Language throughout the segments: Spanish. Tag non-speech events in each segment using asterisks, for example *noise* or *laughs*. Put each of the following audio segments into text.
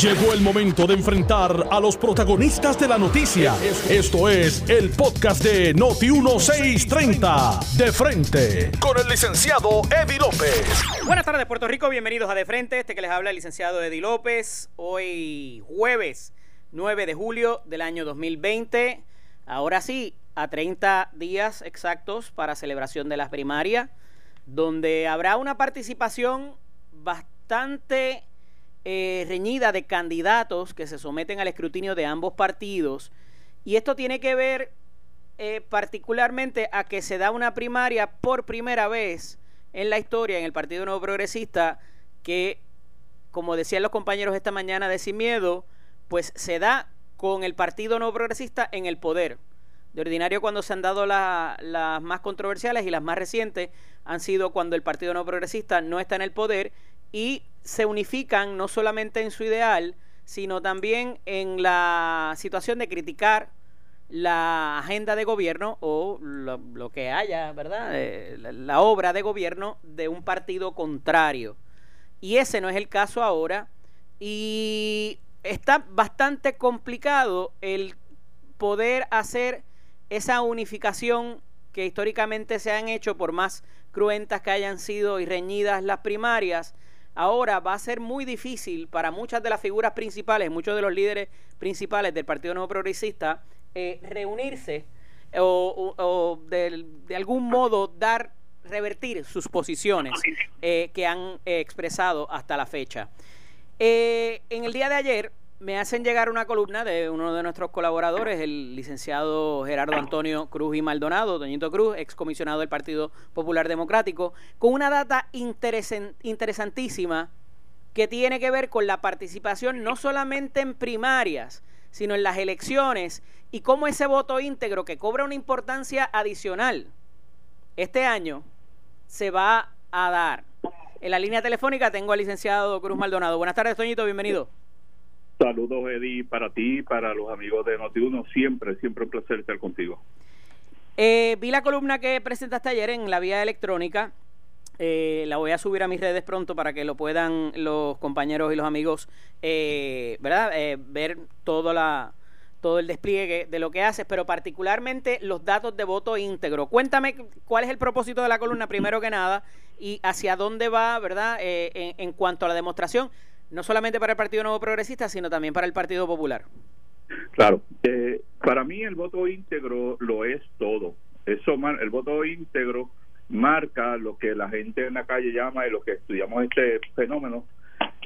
Llegó el momento de enfrentar a los protagonistas de la noticia. Esto es el podcast de Noti 1630. De frente con el licenciado Eddie López. Buenas tardes, Puerto Rico. Bienvenidos a De Frente. Este que les habla el licenciado Eddie López. Hoy jueves 9 de julio del año 2020. Ahora sí, a 30 días exactos para celebración de las primarias, donde habrá una participación bastante eh, reñida de candidatos que se someten al escrutinio de ambos partidos. Y esto tiene que ver eh, particularmente a que se da una primaria por primera vez en la historia en el Partido Nuevo Progresista que, como decían los compañeros esta mañana de Sin Miedo, pues se da con el Partido Nuevo Progresista en el poder. De ordinario cuando se han dado las más controversiales y las más recientes han sido cuando el Partido Nuevo Progresista no está en el poder y se unifican no solamente en su ideal, sino también en la situación de criticar la agenda de gobierno o lo, que haya, ¿verdad? Eh, la, obra de gobierno de un partido contrario. Y ese no es el caso ahora. Y está bastante complicado el poder hacer esa unificación que históricamente se han hecho, por más cruentas que hayan sido y reñidas las primarias, ahora va a ser muy difícil para muchas de las figuras principales, muchos de los líderes principales del Partido Nuevo Progresista, eh, reunirse o, de, algún modo dar, revertir sus posiciones eh, que han eh, expresado hasta la fecha. en el día de ayer, me hacen llegar una columna de uno de nuestros colaboradores, el licenciado Gerardo Antonio Cruz y Maldonado, Doñito Cruz, excomisionado del Partido Popular Democrático, con una data interesantísima que tiene que ver con la participación no solamente en primarias, sino en las elecciones y cómo ese voto íntegro que cobra una importancia adicional este año se va a dar. En la línea telefónica tengo al licenciado Cruz Maldonado. Buenas tardes, Toñito, bienvenido. Saludos, Eddie, para ti, para los amigos de Noti1. Siempre, siempre un placer estar contigo. Eh, vi la columna que presentaste ayer en la vía electrónica. Eh, la voy a subir a mis redes pronto para que lo puedan los compañeros y los amigos, eh, ¿verdad? ver todo la todo el despliegue de lo que haces, pero particularmente los datos de voto íntegro. Cuéntame cuál es el propósito de la columna, primero que nada, y hacia dónde va, ¿verdad? En, en cuanto a la demostración no solamente para el Partido Nuevo Progresista, sino también para el Partido Popular. Claro, eh, para mí el voto íntegro lo es todo. Eso, el voto íntegro marca lo que la gente en la calle llama y lo que estudiamos este fenómeno,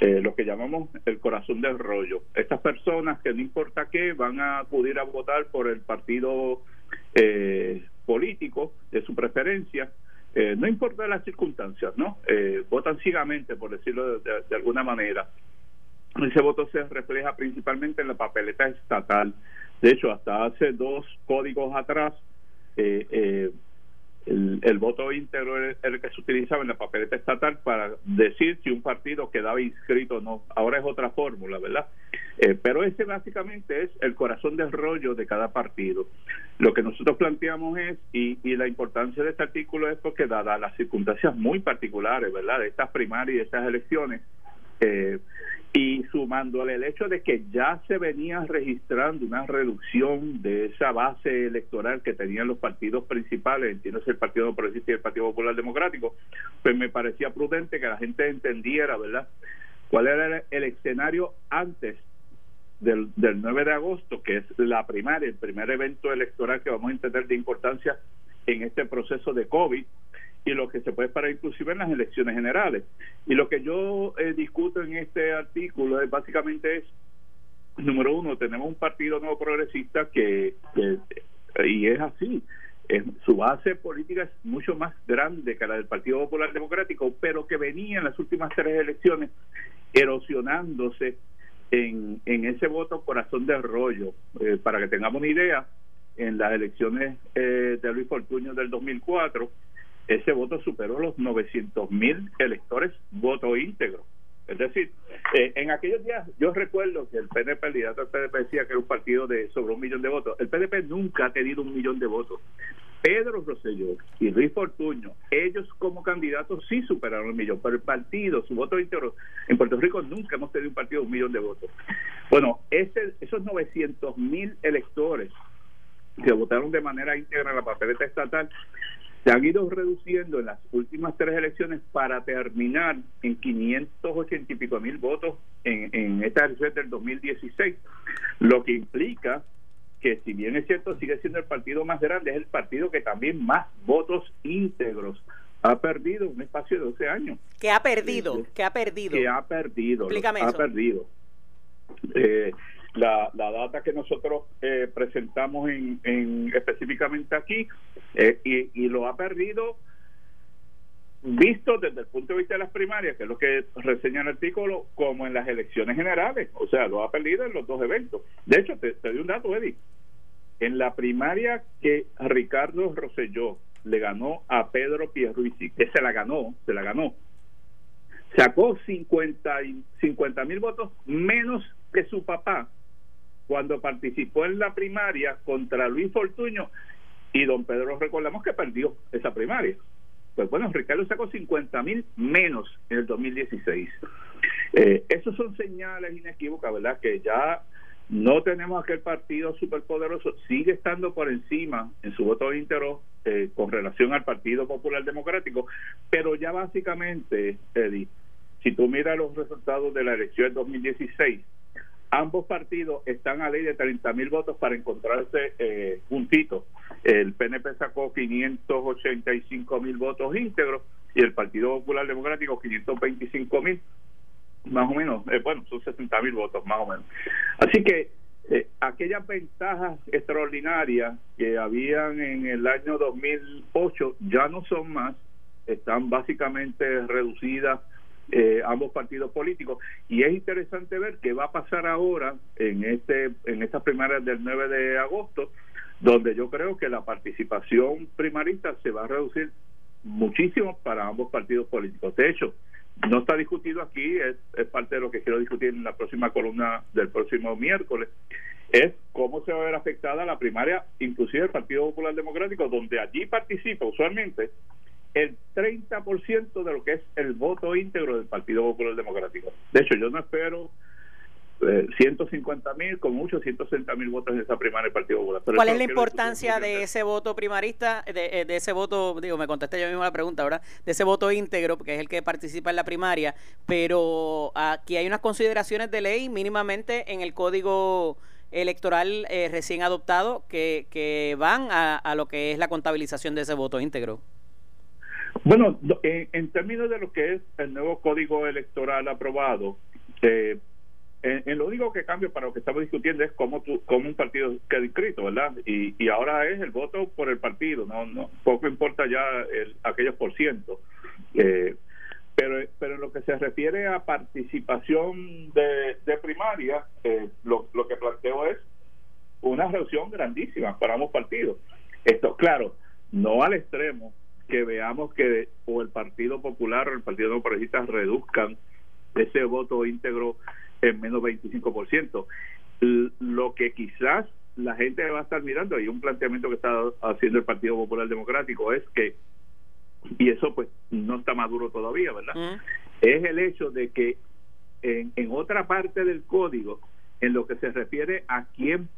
eh, lo que llamamos el corazón del rollo. Estas personas que no importa qué van a acudir a votar por el partido eh, político de su preferencia, eh, no importa las circunstancias, ¿no? Eh, votan ciegamente, por decirlo de, alguna manera. Ese voto se refleja principalmente en la papeleta estatal. De hecho, hasta hace dos códigos atrás, eh, eh el, voto íntegro era el que se utilizaba en la papeleta estatal para decir si un partido quedaba inscrito o no. Ahora es otra fórmula, ¿verdad? Eh, pero ese básicamente es el corazón del rollo de cada partido. Lo que nosotros planteamos es, y, y la importancia de este artículo es porque dada las circunstancias muy particulares, ¿verdad? De estas primarias y de estas elecciones, eh, y sumándole el hecho de que ya se venía registrando una reducción de esa base electoral que tenían los partidos principales, entiendo el Partido Progresista y el Partido Popular Democrático, pues me parecía prudente que la gente entendiera, ¿verdad?, cuál era el escenario antes del, del 9 de agosto, que es la primaria, el primer evento electoral que vamos a entender de importancia en este proceso de COVID, y lo que se puede esperar inclusive en las elecciones generales. Y lo que yo eh, discuto en este artículo es básicamente es, número uno, tenemos un partido nuevo progresista que, y es así, su base política es mucho más grande que la del Partido Popular Democrático, pero que venía en las últimas tres elecciones erosionándose en, en ese voto corazón de rollo. Eh, para que tengamos una idea, en las elecciones eh, de Luis Fortuño del 2004, ese voto superó los 900 mil electores voto íntegro. Es decir, eh, en aquellos días yo recuerdo que el PNP, el líder del PNP decía que era un partido de sobre un millón de votos. El PNP nunca ha tenido un millón de votos. Pedro Rosselló y Luis Fortuño, ellos como candidatos sí superaron el millón, pero el partido, su voto íntegro, en Puerto Rico nunca hemos tenido un partido de un millón de votos. Bueno, ese, esos 900 mil electores que votaron de manera íntegra en la papeleta estatal se han ido reduciendo en las últimas tres elecciones para terminar en 580 y pico mil votos en, en esta elección del 2016, lo que implica que si bien es cierto sigue siendo el partido más grande, es el partido que también más votos íntegros ha perdido un espacio de 12 años. Que ha perdido, que ha perdido. Que ha perdido. Explícame ha eso. perdido. Eh, la, la data que nosotros eh, presentamos en, en específicamente aquí eh, y, y lo ha perdido visto desde el punto de vista de las primarias, que es lo que reseña el artículo, como en las elecciones generales. O sea, lo ha perdido en los dos eventos. De hecho, te, te doy un dato, Eddie. En la primaria que Ricardo Rosselló le ganó a Pedro Pierluisi, que se la ganó, se la ganó, sacó 50 mil votos menos que su papá cuando participó en la primaria contra Luis Fortuño y don Pedro recordamos que perdió esa primaria. Pues bueno, Ricardo sacó 50 mil menos en el 2016. Eh, esos son señales inequívocas, ¿verdad? Que ya no tenemos aquel partido superpoderoso, sigue estando por encima en su voto íntegro eh, con relación al Partido Popular Democrático, pero ya básicamente, Eddie, si tú miras los resultados de la elección del 2016, ambos partidos están a ley de 30 mil votos para encontrarse eh, juntitos. El PNP sacó 585 mil votos íntegros y el Partido Popular Democrático 525 mil, más o menos, eh, bueno, son 60 mil votos más o menos. Así que eh, aquellas ventajas extraordinarias que habían en el año 2008 ya no son más, están básicamente reducidas eh, ambos partidos políticos y es interesante ver qué va a pasar ahora en este en estas primarias del 9 de agosto donde yo creo que la participación primarista se va a reducir muchísimo para ambos partidos políticos. De hecho, no está discutido aquí, es, es parte de lo que quiero discutir en la próxima columna del próximo miércoles, es cómo se va a ver afectada la primaria, inclusive el Partido Popular Democrático, donde allí participa usualmente el 30% de lo que es el voto íntegro del Partido Popular Democrático. De hecho, yo no espero eh, 150 mil, con mucho 160 mil votos en esa primaria del Partido Popular. Pero ¿Cuál es la importancia de ese voto primarista, de, eh, de ese voto, digo, me contesté yo mismo la pregunta, ¿verdad? De ese voto íntegro, que es el que participa en la primaria, pero aquí hay unas consideraciones de ley mínimamente en el código electoral eh, recién adoptado que, que van a, a lo que es la contabilización de ese voto íntegro. Bueno, en, en términos de lo que es el nuevo código electoral aprobado, eh, en, lo único que cambia para lo que estamos discutiendo es cómo, tú, cómo un partido queda inscrito, ¿verdad? Y, y ahora es el voto por el partido, no, no poco importa ya el, aquellos por ciento. Eh, pero, pero en lo que se refiere a participación de, de primaria, eh, lo, lo que planteo es una reducción grandísima para ambos partidos. Esto, claro, no al extremo que veamos que o el Partido Popular o el Partido No Progresista reduzcan ese voto íntegro en menos 25%. L- Lo que quizás la gente va a estar mirando, y un planteamiento que está haciendo el Partido Popular Democrático es que, y eso pues no está maduro todavía, ¿verdad? Mm. es el hecho de que en, en otra parte del código, en lo que se refiere a quién,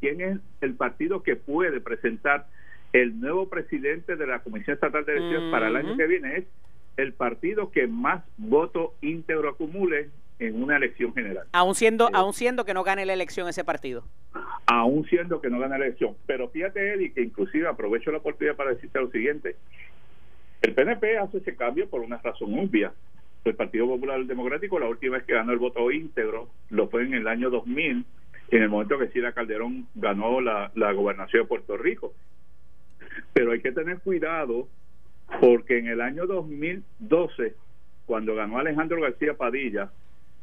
quién es el partido que puede presentar el nuevo presidente de la Comisión Estatal de Elecciones para el año que viene, es el partido que más voto íntegro acumule en una elección general, Aún siendo, Sí. aún siendo que no gane la elección ese partido. aún siendo que no gana la elección. Pero fíjate, Eddie, que inclusive aprovecho la oportunidad para decirte lo siguiente. El PNP hace ese cambio por una razón obvia. El Partido Popular Democrático, la última vez que ganó el voto íntegro, lo fue en el año 2000, en el momento que Sila Calderón ganó la, la gobernación de Puerto Rico. Pero hay que tener cuidado porque en el año 2012, cuando ganó Alejandro García Padilla,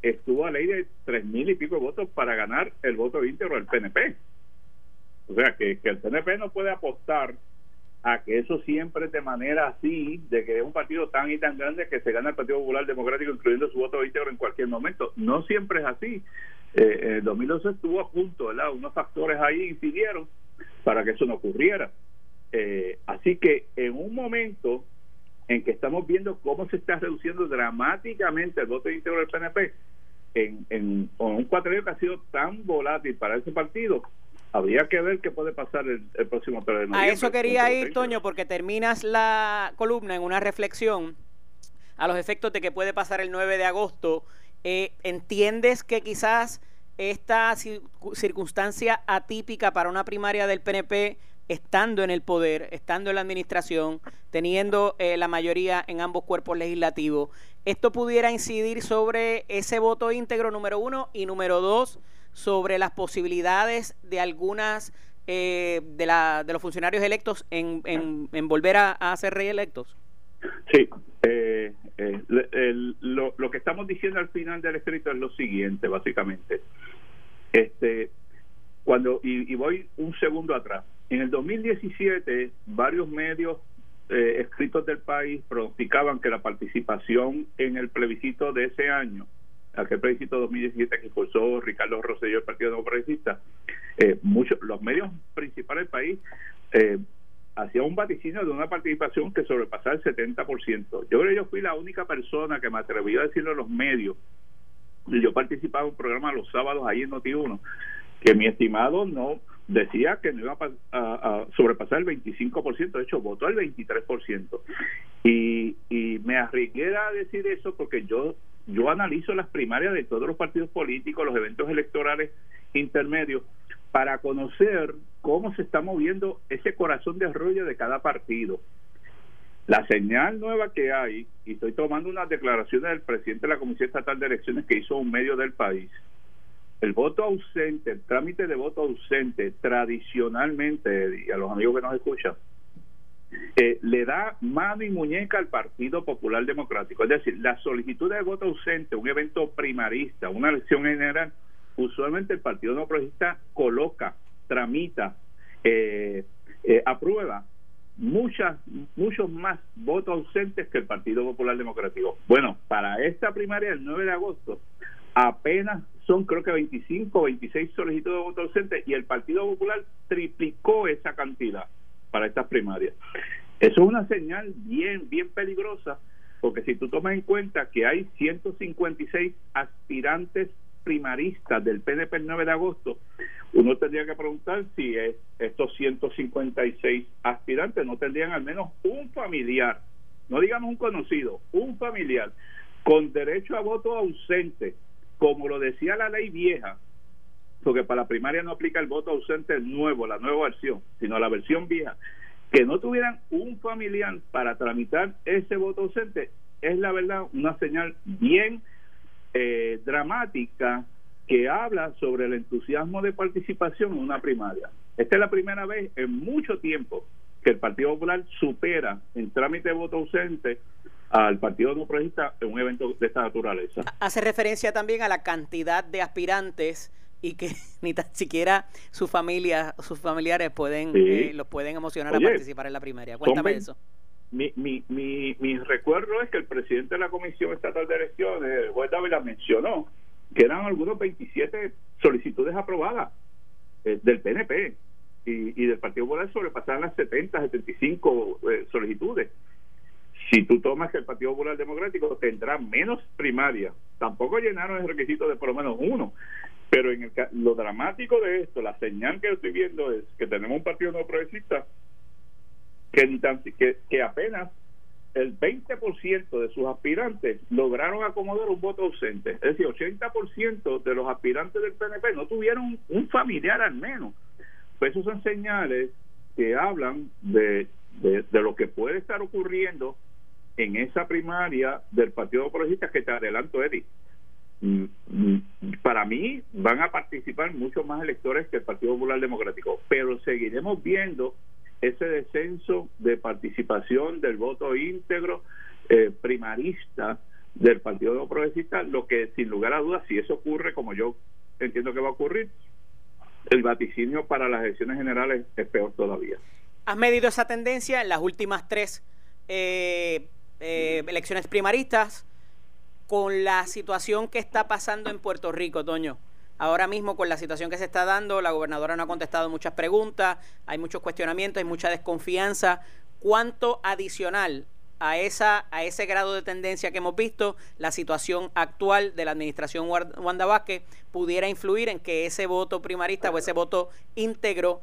estuvo a ley de tres mil y pico votos para ganar el voto íntegro del PNP. O sea, que, que el PNP no puede apostar a que eso siempre de manera así, de que es un partido tan y tan grande que se gana el Partido Popular Democrático incluyendo su voto íntegro en cualquier momento. No siempre es así. Eh, el 2012 estuvo a punto, ¿verdad? Unos factores ahí impidieron para que eso no ocurriera. Eh, así que en un momento en que estamos viendo cómo se está reduciendo dramáticamente el voto íntegro del PNP, en, en, un cuatrenio que ha sido tan volátil para ese partido, habría que ver qué puede pasar el, próximo 3 de noviembre. A eso quería ir, Toño, porque terminas la columna en una reflexión a los efectos de que puede pasar el 9 de agosto. Eh, ¿Entiendes que quizás esta circunstancia atípica para una primaria del PNP, estando en el poder, estando en la administración, teniendo eh, la mayoría en ambos cuerpos legislativos, esto pudiera incidir sobre ese voto íntegro número uno y número dos? sobre las posibilidades de algunas eh, de, la, de los funcionarios electos en, en, volver a, ser reelectos? Sí, eh, eh, lo, lo, que estamos diciendo al final del escrito es lo siguiente, básicamente. Este, cuando y, y voy un segundo atrás. En el 2017, varios medios escritos del país pronosticaban que la participación en el plebiscito de ese año aquel plebiscito 2017 que impulsó Ricardo Rosselló el Partido Nuevo Progresista, eh, muchos, los medios principales del país eh, hacían un vaticinio de una participación que sobrepasaba el 70%. Yo creo que yo fui la única persona que me atreví a decirlo a los medios. Yo participaba en un programa los sábados ahí en Noti1, que mi estimado no decía que no iba a, sobrepasar el 25%, de hecho votó el 23%. Y, y me arriesgué a decir eso porque yo yo analizo las primarias de todos los partidos políticos, los eventos electorales intermedios, para conocer cómo se está moviendo ese corazón de arroyo de cada partido. La señal nueva que hay, y estoy tomando unas declaraciones del presidente de la Comisión Estatal de Elecciones que hizo un medio del país, el voto ausente, el trámite de voto ausente, tradicionalmente, y a los amigos que nos escuchan, eh, le da mano y muñeca al Partido Popular Democrático. Es decir, la solicitud de voto ausente, un evento primarista, una elección general, usualmente el Partido No Progresista coloca, tramita, eh, eh, aprueba muchas muchos más votos ausentes que el Partido Popular Democrático. Bueno, para esta primaria del 9 de agosto apenas son creo que 25 o 26 solicitudes de voto ausente y el Partido Popular triplicó esa cantidad para estas primarias. Eso es una señal bien, bien peligrosa, porque si tú tomas en cuenta que hay 156 aspirantes primaristas del PNP el 9 de agosto, uno tendría que preguntar si es, estos 156 aspirantes no tendrían al menos un familiar, no digamos un conocido, un familiar con derecho a voto ausente, como lo decía la ley vieja, porque para la primaria no aplica el voto ausente nuevo, la nueva versión, sino la versión vieja, que no tuvieran un familiar para tramitar ese voto ausente, es la verdad una señal bien eh, dramática que habla sobre el entusiasmo de participación en una primaria. Esta es la primera vez en mucho tiempo que el Partido Popular supera en trámite de voto ausente al Partido No Progresista en un evento de esta naturaleza. Hace referencia también a la cantidad de aspirantes y que *laughs* ni tan siquiera su familia, sus familiares pueden eh, los pueden emocionar a participar en la primaria. Cuéntame eso. Mi, mi, mi, mi, recuerdo es que el presidente de la Comisión Estatal de Elecciones, juez Dávila, mencionó que eran algunos 27 solicitudes aprobadas eh, del PNP y, del Partido Popular sobrepasaban las 70, 75 eh, solicitudes. Si tú tomas que el Partido Popular Democrático tendrá menos primarias, tampoco llenaron el requisito de por lo menos uno. Pero en el, lo dramático de esto, la señal que estoy viendo es que tenemos un partido no progresista que, apenas el 20% de sus aspirantes lograron acomodar un voto ausente. Es decir, 80% de los aspirantes del PNP no tuvieron un familiar al menos. Pues esos son señales que hablan de, de lo que puede estar ocurriendo en esa primaria del Partido Progresista que te adelanto, Eddie. Mm, mm, para mí van a participar muchos más electores que el Partido Popular Democrático, pero seguiremos viendo ese descenso de participación del voto íntegro eh, primarista del Partido Progresista, lo que sin lugar a dudas, si eso ocurre como yo entiendo que va a ocurrir, el vaticinio para las elecciones generales es peor todavía. ¿Has medido esa tendencia en las últimas tres eh, eh, elecciones primaristas con la situación que está pasando en Puerto Rico, Toño? Ahora mismo con la situación que se está dando, la gobernadora no ha contestado muchas preguntas, hay muchos cuestionamientos, hay mucha desconfianza. ¿Cuánto adicional a, esa, a ese grado de tendencia que hemos visto, la situación actual de la administración Wanda Vázquez pudiera influir en que ese voto primarista o ese voto íntegro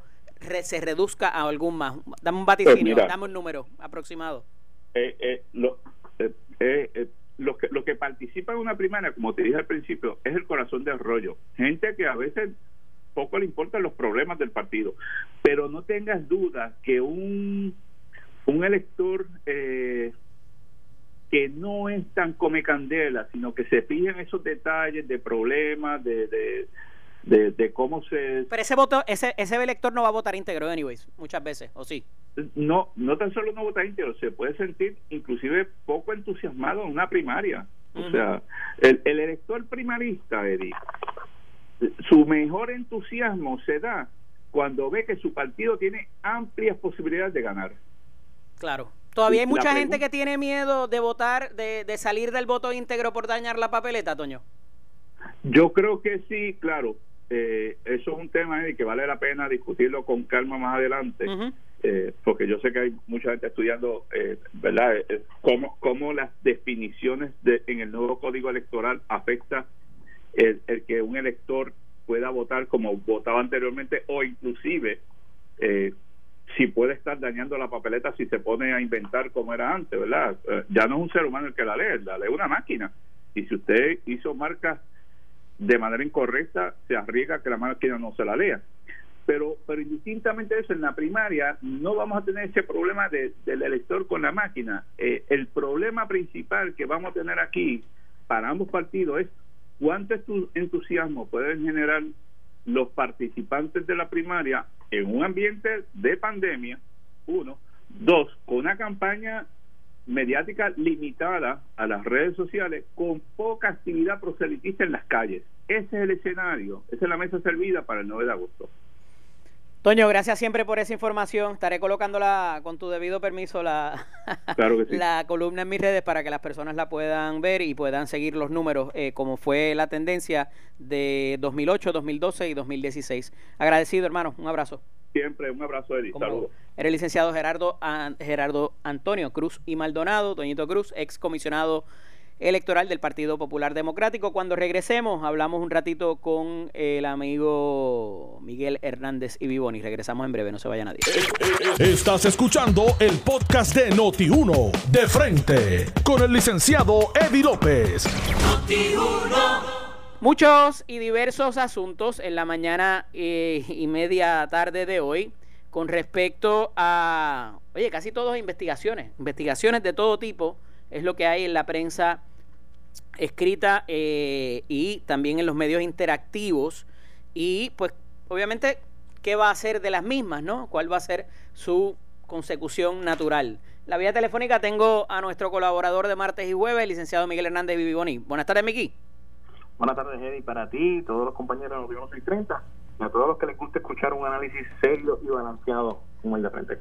se reduzca a algún más. Dame un vaticinio, pues dame un número aproximado. Eh, eh, lo, eh, eh lo, que, lo que participa en una primaria, como te dije al principio, es el corazón del rollo. Gente que a veces poco le importan los problemas del partido. Pero no tengas duda que un un elector eh, que no es tan come candela, sino que se fija en esos detalles de problemas, de, de, de, cómo se... Pero ese voto, ese, ese elector no va a votar íntegro, anyways, muchas veces, ¿o sí? No, no tan solo no vota íntegro, se puede sentir inclusive poco entusiasmado en una primaria. O sea, el, el elector primarista, Eddie, su mejor entusiasmo se da cuando ve que su partido tiene amplias posibilidades de ganar. Claro. Todavía hay mucha gente que tiene miedo de votar, de, de salir del voto íntegro por dañar la papeleta, Toño. Yo creo que sí, claro. Eh, eso es un tema que vale la pena discutirlo con calma más adelante, eh, porque yo sé que hay mucha gente estudiando, eh, ¿verdad?, cómo, cómo las definiciones de, en el nuevo código electoral afecta el, el que un elector pueda votar como votaba anteriormente o inclusive eh, si puede estar dañando la papeleta si se pone a inventar como era antes, ¿verdad? Eh, ya no es un ser humano el que la lee, la lee una máquina. Y si usted hizo marcas de manera incorrecta, se arriesga que la máquina no se la lea. Pero, pero indistintamente de eso, en la primaria no vamos a tener ese problema de, del elector con la máquina. Eh, el problema principal que vamos a tener aquí para ambos partidos es cuánto entusiasmo pueden generar los participantes de la primaria en un ambiente de pandemia, uno, dos, con una campaña mediática limitada a las redes sociales con poca actividad proselitista en las calles. Ese es el escenario, esa es la mesa servida para el 9 de agosto. Toño, gracias siempre por esa información. Estaré colocándola con tu debido permiso la, *laughs* la columna en mis redes para que las personas la puedan ver y puedan seguir los números eh, como fue la tendencia de 2008, 2012 y 2016. Agradecido, hermano. Un abrazo. Siempre, un abrazo, Eddie. Saludos. Era el licenciado Gerardo, Gerardo Antonio Cruz y Maldonado, Toñito Cruz, ex comisionado electoral del Partido Popular Democrático. Cuando regresemos, hablamos un ratito con el amigo Miguel Hernández y Vivoni. Regresamos en breve, no se vaya nadie. Estás escuchando el podcast de Noti1, de frente, con el licenciado Eddie López. Muchos y diversos asuntos en la mañana eh, y media tarde de hoy con respecto a, oye, casi todas investigaciones, investigaciones de todo tipo, es lo que hay en la prensa escrita eh, y también en los medios interactivos. Y pues obviamente, ¿qué va a ser de las mismas? ¿no? ¿Cuál va a ser su consecución natural? La vía telefónica tengo a nuestro colaborador de martes y jueves, el licenciado Miguel Hernández Viviboni. Buenas tardes, Miki. Buenas tardes, Eddie, para ti, todos los compañeros de 630 y a todos los que les guste escuchar un análisis serio y balanceado como el de frente.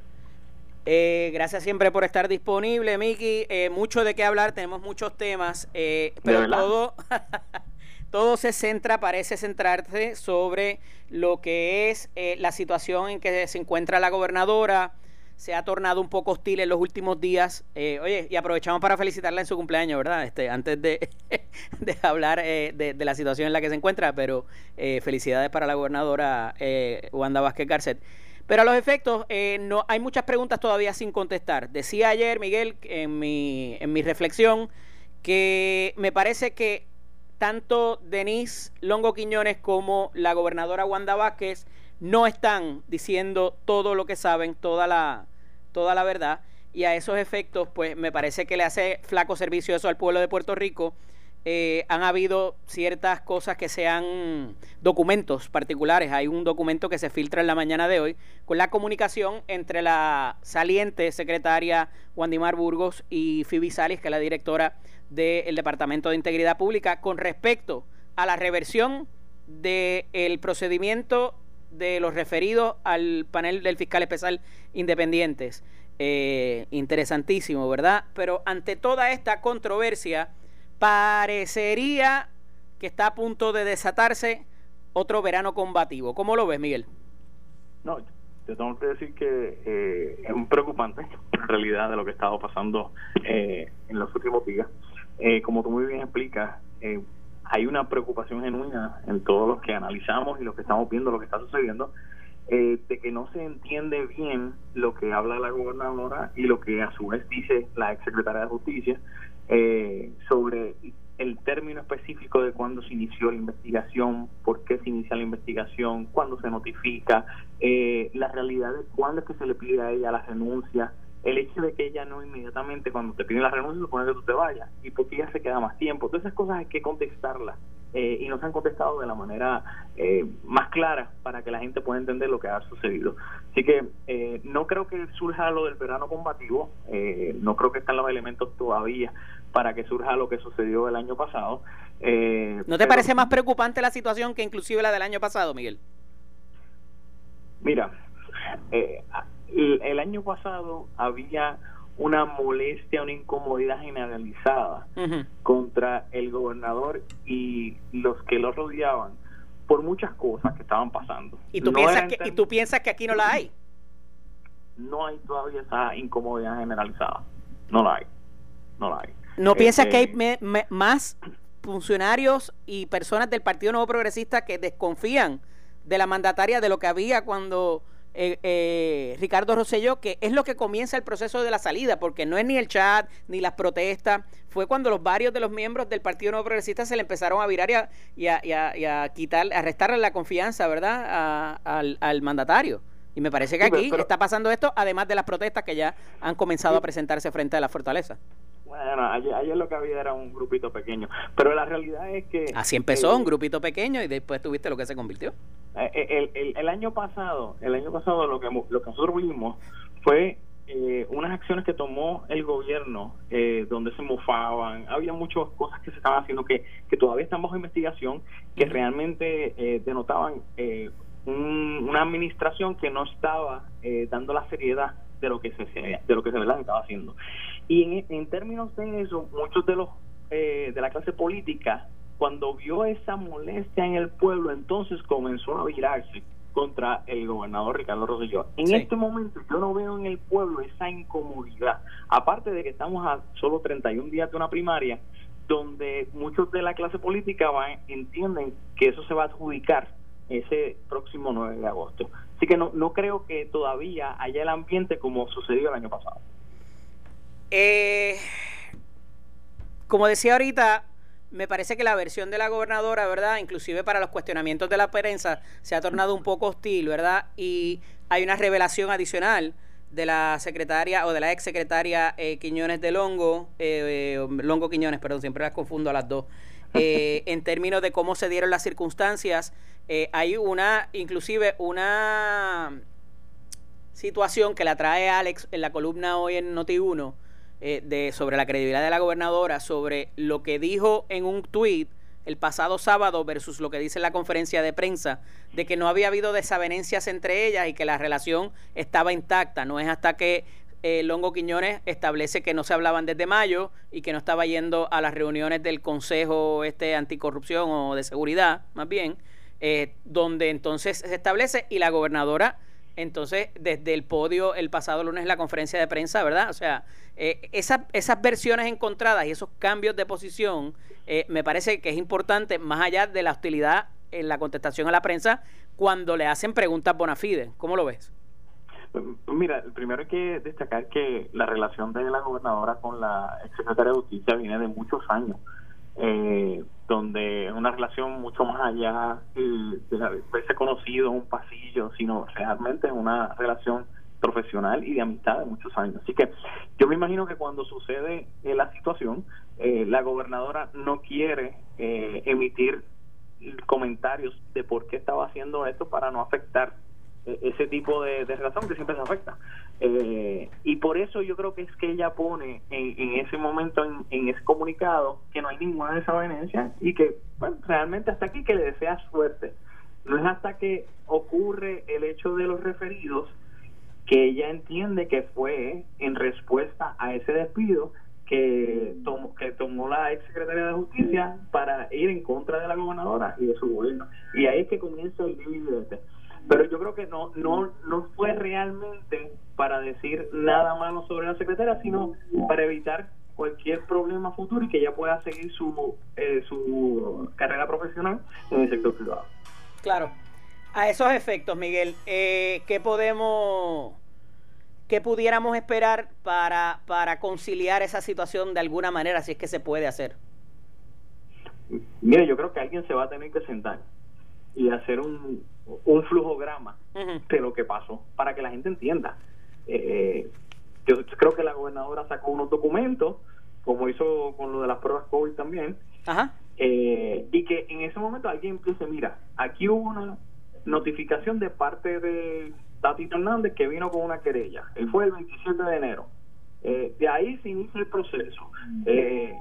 Eh, gracias siempre por estar disponible, Miki. Eh, mucho de qué hablar, tenemos muchos temas, eh, pero todo, *laughs* todo se centra, parece centrarse sobre lo que es eh, la situación en que se encuentra la gobernadora. Se ha tornado un poco hostil en los últimos días. oye, y aprovechamos para felicitarla en su cumpleaños, ¿verdad? Este, antes de, *laughs* de hablar de, de, la situación en la que se encuentra, pero felicidades para la gobernadora Wanda Vázquez Garcet. Pero a los efectos, eh, no hay muchas preguntas todavía sin contestar. Decía ayer, Miguel, en mi, en mi reflexión, que me parece que tanto Denise Longo Quiñones como la gobernadora Wanda Vázquez no están diciendo todo lo que saben, toda la, toda la verdad. Y a esos efectos, pues me parece que le hace flaco servicio eso al pueblo de Puerto Rico eh, han habido ciertas cosas que sean documentos particulares. Hay un documento que se filtra en la mañana de hoy con la comunicación entre la saliente secretaria Wandimar Burgos y Phoebe Salis, que es la directora del Departamento de Integridad Pública, con respecto a la reversión del procedimiento de los referidos al panel del fiscal especial independientes. Eh, interesantísimo, ¿verdad? Pero ante toda esta controversia, parecería que está a punto de desatarse otro verano combativo. ¿Cómo lo ves, Miguel? No, te tengo que decir que eh, es preocupante *laughs* en realidad de lo que ha estado pasando eh, en los últimos días. Eh, como tú muy bien explicas, hay una preocupación genuina en todos los que analizamos y los que estamos viendo lo que está sucediendo, de que no se entiende bien lo que habla la gobernadora y lo que a su vez dice la ex secretaria de Justicia sobre el término específico de cuándo se inició la investigación, por qué se inicia la investigación, cuándo se notifica, eh, la realidad de cuándo es que se le pide a ella la renuncia, el hecho de que ella no inmediatamente cuando te piden la renuncia supone que tú te vayas y porque ella se queda más tiempo. Todas esas cosas hay que contestarlas eh, y nos han contestado de la manera eh, más clara para que la gente pueda entender lo que ha sucedido. Así que eh, no creo que surja lo del verano combativo, no creo que están los elementos todavía para que surja lo que sucedió el año pasado. Eh, ¿No te parece más preocupante la situación que inclusive la del año pasado, Miguel? Mira, eh, el, año pasado había una molestia, una incomodidad generalizada contra el gobernador y los que lo rodeaban por muchas cosas que estaban pasando. ¿Y tú, piensas, que, ¿y tú piensas que aquí no la hay? No hay todavía esa incomodidad generalizada. No la hay. No la hay. ¿No piensas que hay este, más funcionarios y personas del Partido Nuevo Progresista que desconfían de la mandataria de lo que había cuando eh, eh, Ricardo Rosselló, que es lo que comienza el proceso de la salida, porque no es ni el chat ni las protestas, fue cuando los varios de los miembros del Partido Nuevo Progresista se le empezaron a virar y a, y a, quitar, a restarle la confianza, ¿verdad?, al, mandatario. Y me parece que aquí está pasando esto, además de las protestas que ya han comenzado a presentarse frente a la fortaleza. Bueno, ayer, lo que había era un grupito pequeño, pero la realidad es que... Así empezó, un grupito pequeño y después tuviste lo que se convirtió. Eh, eh, el, el, año pasado, el año pasado lo que, lo que nosotros vimos fue eh, unas acciones que tomó el gobierno donde se mofaban, había muchas cosas que se estaban haciendo que, que todavía están bajo investigación, que realmente denotaban una administración que no estaba dando la seriedad de lo que se de lo que se estaba haciendo y en, términos de eso muchos de los eh, de la clase política cuando vio esa molestia en el pueblo entonces comenzó a virarse contra el gobernador Ricardo Rosselló. En este momento yo no veo en el pueblo esa incomodidad, aparte de que estamos a solo 31 días de una primaria, donde muchos de la clase política van, entienden que eso se va a adjudicar ese próximo 9 de agosto. Así que no, no creo que todavía haya el ambiente como sucedió el año pasado. Eh, como decía ahorita, me parece que la versión de la gobernadora, ¿verdad? Inclusive para los cuestionamientos de la prensa, se ha tornado un poco hostil, ¿verdad? Y hay una revelación adicional de la secretaria o de la ex secretaria eh, Quiñones de Longo, eh, eh, Longo Quiñones, perdón, siempre las confundo a las dos, *laughs* en términos de cómo se dieron las circunstancias eh, hay una, inclusive una situación que la trae Alex en la columna hoy en Noti1 eh, de, sobre la credibilidad de la gobernadora, sobre lo que dijo en un tuit el pasado sábado versus lo que dice la conferencia de prensa, de que no había habido desavenencias entre ellas y que la relación estaba intacta. No es hasta que eh, Longo Quiñones establece que no se hablaban desde mayo y que no estaba yendo a las reuniones del Consejo este anticorrupción o de seguridad, más bien, eh, donde entonces se establece y la gobernadora entonces desde el podio el pasado lunes en la conferencia de prensa, ¿verdad? O sea, eh, esas versiones encontradas y esos cambios de posición eh, me parece que es importante más allá de la hostilidad en la contestación a la prensa cuando le hacen preguntas bona fide. ¿Cómo lo ves? Mira, primero hay que destacar que la relación de la gobernadora con la exsecretaria de Justicia viene de muchos años eh, donde es una relación mucho más allá de haberse conocido un pasillo, sino realmente es una relación profesional y de amistad de muchos años. Así que yo me imagino que cuando sucede eh, la situación, eh, la gobernadora no quiere eh, emitir comentarios de por qué estaba haciendo esto para no afectar ese tipo de, de, relación que siempre se afecta. Eh, y por eso yo creo que es que ella pone en, ese momento, en, ese comunicado, que no hay ninguna desavenencia y que bueno, realmente hasta aquí que le desea suerte. no es hasta que ocurre el hecho de los referidos que ella entiende que fue en respuesta a ese despido que tomó, que tomó la ex secretaria de justicia para ir en contra de la gobernadora y de su gobierno. Y ahí es que comienza el dividente. Pero yo creo que no, no, no fue realmente para decir nada malo sobre la secretaria, sino para evitar cualquier problema futuro y que ella pueda seguir su, eh, su carrera profesional en el sector privado. Claro. A esos efectos, Miguel, eh, ¿qué podemos ¿qué pudiéramos esperar para, para conciliar esa situación de alguna manera, si es que se puede hacer? Mire, yo creo que alguien se va a tener que sentar y hacer un, un flujograma de lo que pasó para que la gente entienda. Eh, yo creo que la gobernadora sacó unos documentos, como hizo con lo de las pruebas COVID también, eh, y que en ese momento alguien dice, mira, aquí hubo una notificación de parte de Tatito Hernández que vino con una querella. Él fue el 27 de enero. Eh, de ahí se inicia el proceso. Eh,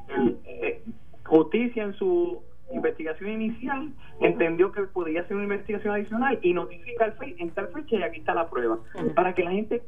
eh, justicia en su investigación inicial entendió que podía ser una investigación adicional y notifica al FEI en tal fecha y aquí está la prueba. Para que la gente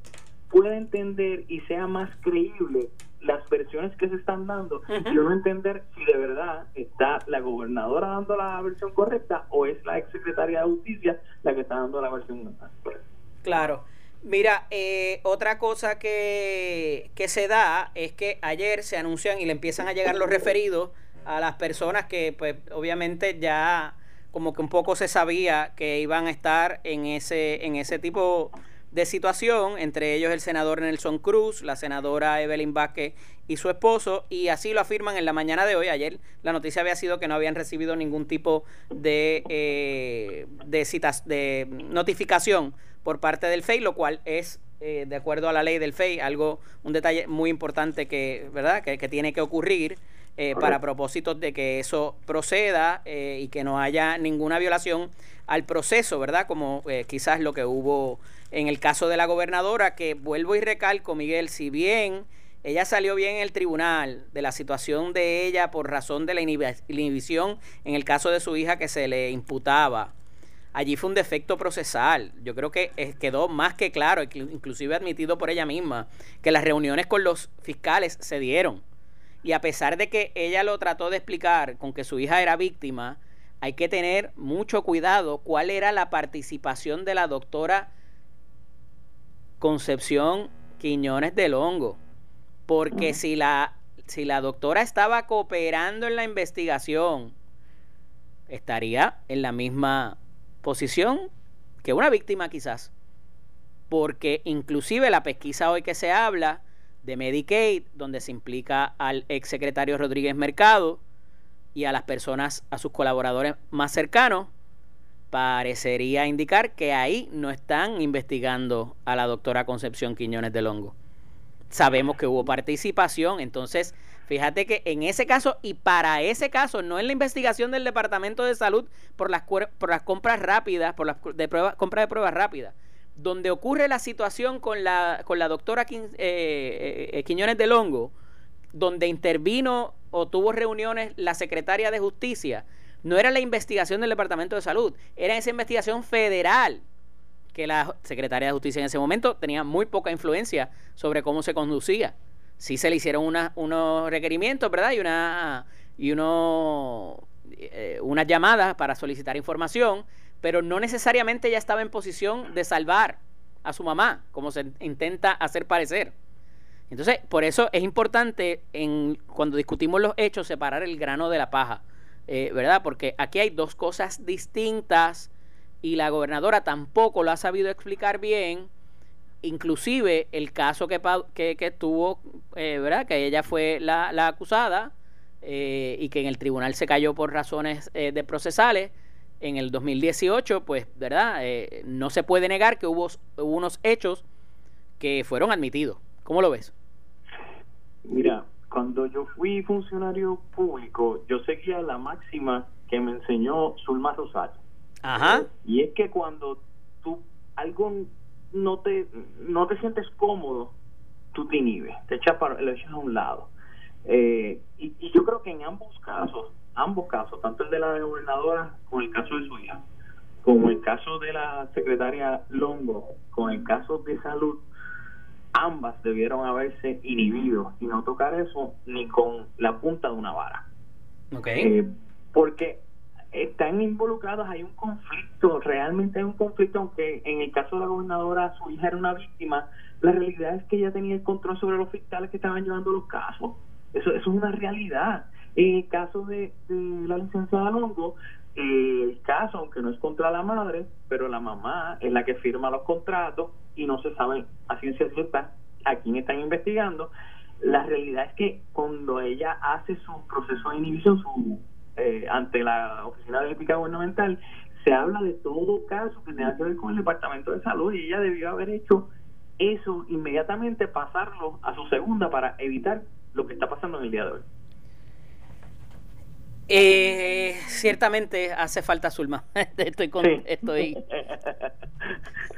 pueda entender y sea más creíble las versiones que se están dando y uno entender si de verdad está la gobernadora dando la versión correcta o es la ex secretaria de justicia la que está dando la versión correcta. Claro. Mira, eh, otra cosa que, que se da es que ayer se anuncian y le empiezan a llegar los referidos a las personas que pues obviamente ya como que un poco se sabía que iban a estar en ese, en ese tipo de situación, entre ellos el senador Nelson Cruz, la senadora Evelyn Vázquez y su esposo, y así lo afirman en la mañana de hoy. Ayer la noticia había sido que no habían recibido ningún tipo de, eh, de, citas, de notificación por parte del FEI, lo cual es, eh, de acuerdo a la ley del FEI, algo, un detalle muy importante que, ¿verdad? que, tiene que ocurrir. Eh, para propósitos de que eso proceda y que no haya ninguna violación al proceso, ¿verdad? Como quizás lo que hubo en el caso de la gobernadora, que vuelvo y recalco, Miguel, si bien ella salió bien en el tribunal de la situación de ella por razón de la inhibición en el caso de su hija que se le imputaba. Allí fue un defecto procesal. Yo creo que eh, quedó más que claro, inclusive admitido por ella misma, que las reuniones con los fiscales se dieron. Y a pesar de que ella lo trató de explicar con que su hija era víctima, hay que tener mucho cuidado cuál era la participación de la doctora Concepción Quiñones del Hongo. Porque si, la, si la doctora estaba cooperando en la investigación, estaría en la misma posición que una víctima quizás. Porque inclusive la pesquisa hoy que se habla de Medicaid, donde se implica al exsecretario Rodríguez Mercado y a las personas, a sus colaboradores más cercanos, parecería indicar que ahí no están investigando a la doctora Concepción Quiñones del Hongo. Sabemos que hubo participación, entonces fíjate que en ese caso y para ese caso, no en la investigación del Departamento de Salud por las, por las compras rápidas, por las de de pruebas rápidas, donde ocurre la situación con la, con la doctora eh, eh, eh, Quiñones del Hongo, donde intervino o tuvo reuniones la secretaria de Justicia, no era la investigación del Departamento de Salud, era esa investigación federal que la Secretaría de Justicia en ese momento tenía muy poca influencia sobre cómo se conducía. Sí se le hicieron unos requerimientos, ¿verdad? Y una y uno, eh, unas llamadas para solicitar información, pero no necesariamente ella estaba en posición de salvar a su mamá, como se intenta hacer parecer. Entonces, por eso es importante en, cuando discutimos los hechos separar el grano de la paja. Eh, ¿verdad? Porque aquí hay dos cosas distintas y la gobernadora tampoco lo ha sabido explicar bien. Inclusive el caso que, que, tuvo, eh, ¿verdad? Que ella fue la, acusada eh, y que en el tribunal se cayó por razones de procesales. En el 2018, pues, ¿verdad? no se puede negar que hubo, hubo unos hechos que fueron admitidos. ¿Cómo lo ves? Mira, cuando yo fui funcionario público, yo seguía la máxima que me enseñó Zulma Rosario. Ajá. Y es que cuando tú algo no te no te sientes cómodo, tú te inhibes, te echas para, lo echas a un lado. Eh, y, y, yo creo que en ambos casos, ambos casos, tanto el de la gobernadora con el caso de su hija, como caso de la secretaria Longo con el caso de salud, ambas debieron haberse inhibido y no tocar eso ni con la punta de una vara. Okay. Eh, porque están involucrados, hay un conflicto, realmente hay un conflicto, aunque en el caso de la gobernadora su hija era una víctima, la realidad es que ella tenía el control sobre los fiscales que estaban llevando los casos. Eso, eso es una realidad. En el caso de, la licenciada Longo, eh, el caso, aunque no es contra la madre, pero la mamá es la que firma los contratos y no se sabe a ciencia cierta a quién están investigando. La realidad es que cuando ella hace su proceso de inhibición su, eh, ante la Oficina de Ética Gubernamental, se habla de todo caso que tenga que ver con el Departamento de Salud y ella debió haber hecho eso inmediatamente, pasarlo a su segunda para evitar lo que está pasando en el día de hoy. Eh, ciertamente hace falta Zulma. *laughs* estoy con, estoy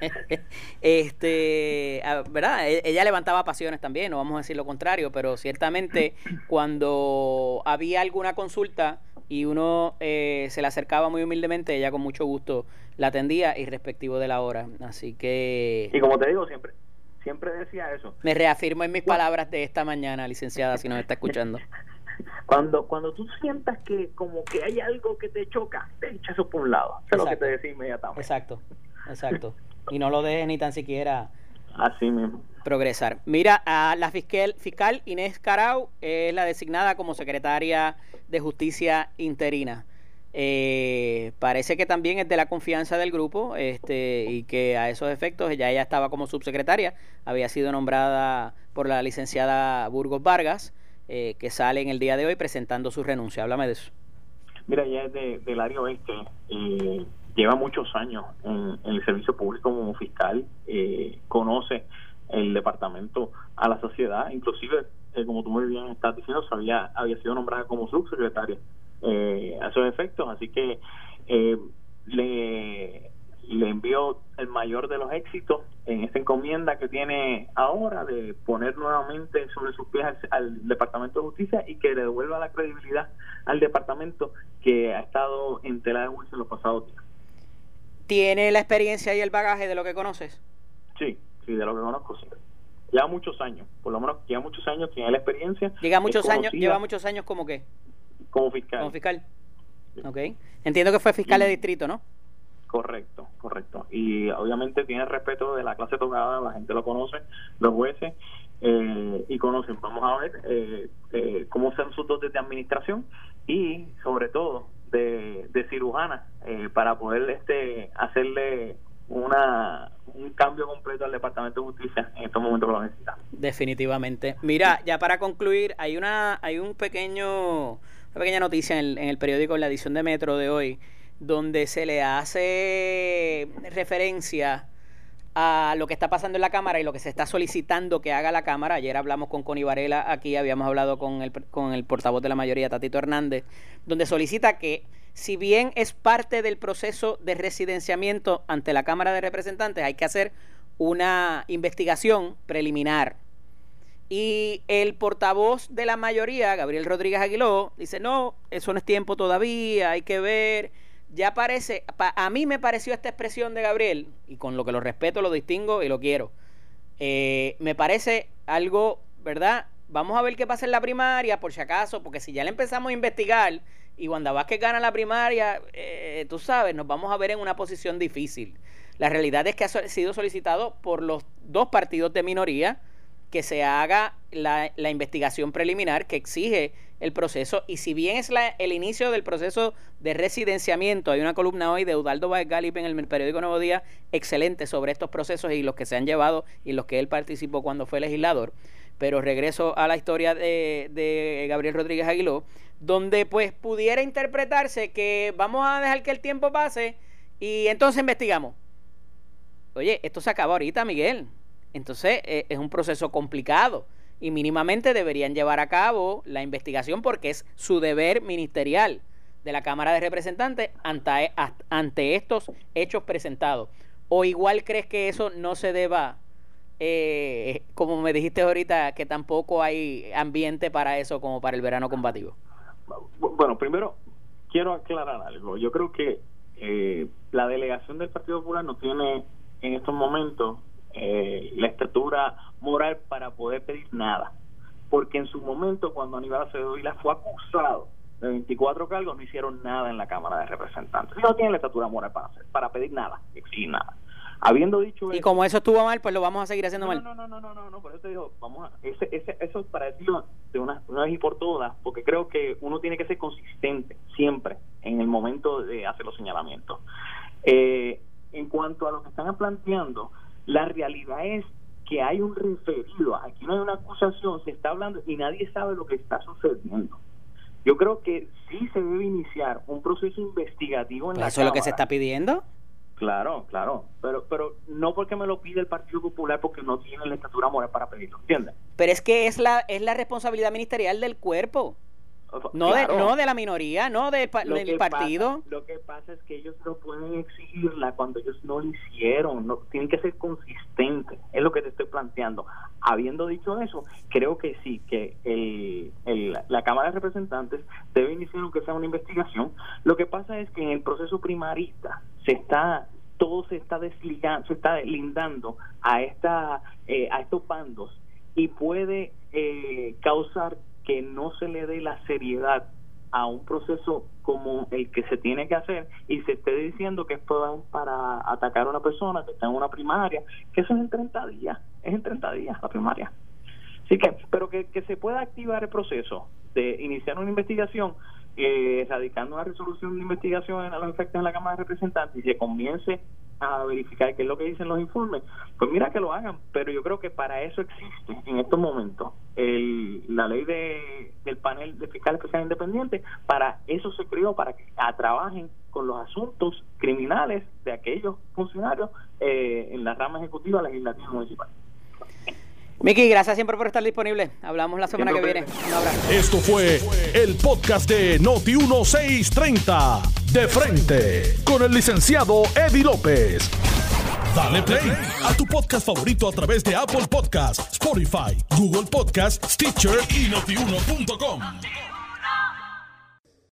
*laughs* este, ah, verdad, e-, ella levantaba pasiones también, no vamos a decir lo contrario, pero ciertamente cuando había alguna consulta y uno eh, se le acercaba muy humildemente, ella con mucho gusto la atendía y respectivo de la hora. Así que Y como te digo siempre, siempre decía eso. Me reafirmo en mis palabras de esta mañana, licenciada, si nos está escuchando. *laughs* Cuando, cuando tú sientas que como que hay algo que te choca, te echa eso por un lado. es lo que te decía inmediatamente. Exacto, exacto. Y no lo dejes ni tan siquiera Así mismo. progresar. Mira, a la fiscal, fiscal Inés Carau es la designada como secretaria de Justicia interina. Eh, parece que también es de la confianza del grupo este, y que a esos efectos ya ella estaba como subsecretaria, había sido nombrada por la licenciada Burgos Vargas eh, que sale en el día de hoy presentando su renuncia. Háblame de eso. Mira, ella es de, del área oeste, eh, lleva muchos años en, el servicio público como fiscal, eh, conoce el departamento a la sociedad, inclusive, como tú muy bien estás diciendo, había, había sido nombrada como subsecretaria a esos efectos, así que le le envío el mayor de los éxitos en esta encomienda que tiene ahora de poner nuevamente sobre sus pies al, Departamento de Justicia y que le devuelva la credibilidad al departamento que ha estado en tela de juicio en los pasados días. ¿Tiene la experiencia y el bagaje de lo que conoces? Sí, sí, de lo que conozco, sí. Lleva muchos años, por lo menos lleva muchos años, tiene la experiencia. Llega muchos años, lleva muchos años como qué? Como fiscal. Como fiscal. Ok. Entiendo que fue fiscal de distrito, ¿no? Correcto, correcto. Y obviamente tiene respeto de la clase tocada, la gente lo conoce, los jueces, eh, y conocen. Vamos a ver eh, eh, cómo son sus dotes de administración y sobre todo de, de cirujana para poder este hacerle una un cambio completo al Departamento de Justicia en estos momentos que lo necesita. Definitivamente. Mira, ya para concluir, hay una hay un pequeño una pequeña noticia en el, en el periódico en la edición de Metro de hoy donde se le hace referencia a lo que está pasando en la Cámara y lo que se está solicitando que haga la Cámara. Ayer hablamos con Connie Varela aquí, habíamos hablado con el, con el portavoz de la mayoría, Tatito Hernández, donde solicita que, si bien es parte del proceso de residenciamiento ante la Cámara de Representantes, hay que hacer una investigación preliminar. Y el portavoz de la mayoría, Gabriel Rodríguez Aguiló, dice, no, eso no es tiempo todavía, hay que ver ya parece, a mí me pareció esta expresión de Gabriel, y con lo que lo respeto, lo distingo y lo quiero, eh, me parece algo, ¿verdad? Vamos a ver qué pasa en la primaria, por si acaso, porque si ya le empezamos a investigar y Wanda Vázquez gana la primaria, eh, tú sabes, nos vamos a ver en una posición difícil. La realidad es que ha sido solicitado por los dos partidos de minoría, que se haga la, investigación preliminar que exige el proceso. Y si bien es la, el inicio del proceso de residenciamiento, hay una columna hoy de Udaldo Baez Galip en el periódico Nuevo Día excelente sobre estos procesos y los que se han llevado y los que él participó cuando fue legislador. Pero regreso a la historia de, de Gabriel Rodríguez Aguiló, donde pues pudiera interpretarse que vamos a dejar que el tiempo pase y entonces investigamos. Oye, esto se acaba ahorita, Miguel. Entonces eh, es un proceso complicado y mínimamente deberían llevar a cabo la investigación porque es su deber ministerial de la Cámara de Representantes ante, ante estos hechos presentados. ¿O igual crees que eso no se deba, eh, como me dijiste ahorita, que tampoco hay ambiente para eso como para el verano combativo? Bueno, primero quiero aclarar algo. Yo creo que eh, la delegación del Partido Popular no tiene en estos momentos eh, la estatura moral para poder pedir nada. Porque en su momento, cuando Aníbal Acevedo Vila fue acusado de 24 cargos, no hicieron nada en la Cámara de Representantes. No tienen la estatura moral para hacer, para pedir nada, exigir nada. Habiendo dicho y como eso estuvo mal, pues lo vamos a seguir haciendo mal. No, no, no, no, no, no, por eso te digo, vamos a, ese, ese, eso es para decirlo de una, una vez y por todas, porque creo que uno tiene que ser consistente siempre en el momento de hacer los señalamientos. Eh, en cuanto a lo que están planteando, la realidad es que hay un referido, aquí no hay una acusación, se está hablando y nadie sabe lo que está sucediendo. Yo creo que sí se debe iniciar un proceso investigativo en la ¿Eso es lo que se está pidiendo? Claro, claro, pero pero no porque me lo pide el Partido Popular porque no tiene la estatura moral para pedirlo, ¿entiendes? Pero es que es la es la responsabilidad ministerial del cuerpo. No, de, no de la minoría, no del, partido. lo que pasa es que ellos no pueden exigirla cuando ellos no lo hicieron, no tienen que ser consistentes, es lo que te estoy planteando. Habiendo dicho eso, creo que sí, que el, la Cámara de Representantes debe iniciar aunque sea una investigación. Lo que pasa es que en el proceso primarista se está todo se está desligando, se está lindando a esta eh, a estos bandos y puede eh, causar que no se le dé la seriedad a un proceso como el que se tiene que hacer y se esté diciendo que es para atacar a una persona que está en una primaria, que eso es en 30 días, es en 30 días la primaria. Así que, pero que, que se pueda activar el proceso de iniciar una investigación, eh, radicando una resolución de investigación a los efectos en la Cámara de Representantes y se comience a verificar qué es lo que dicen los informes, pues mira que lo hagan, pero yo creo que para eso existe en estos momentos el, la ley de, del panel de fiscales especiales independientes, para eso se creó, para que trabajen con los asuntos criminales de aquellos funcionarios eh, en la rama ejecutiva legislativa municipal. Miki, gracias siempre por estar disponible. Hablamos la semana que viene. Esto fue el podcast de Noti1630. De frente. Con el licenciado Eddie López. Dale play a tu podcast favorito a través de Apple Podcasts, Spotify, Google Podcasts, Stitcher y notiuno.com.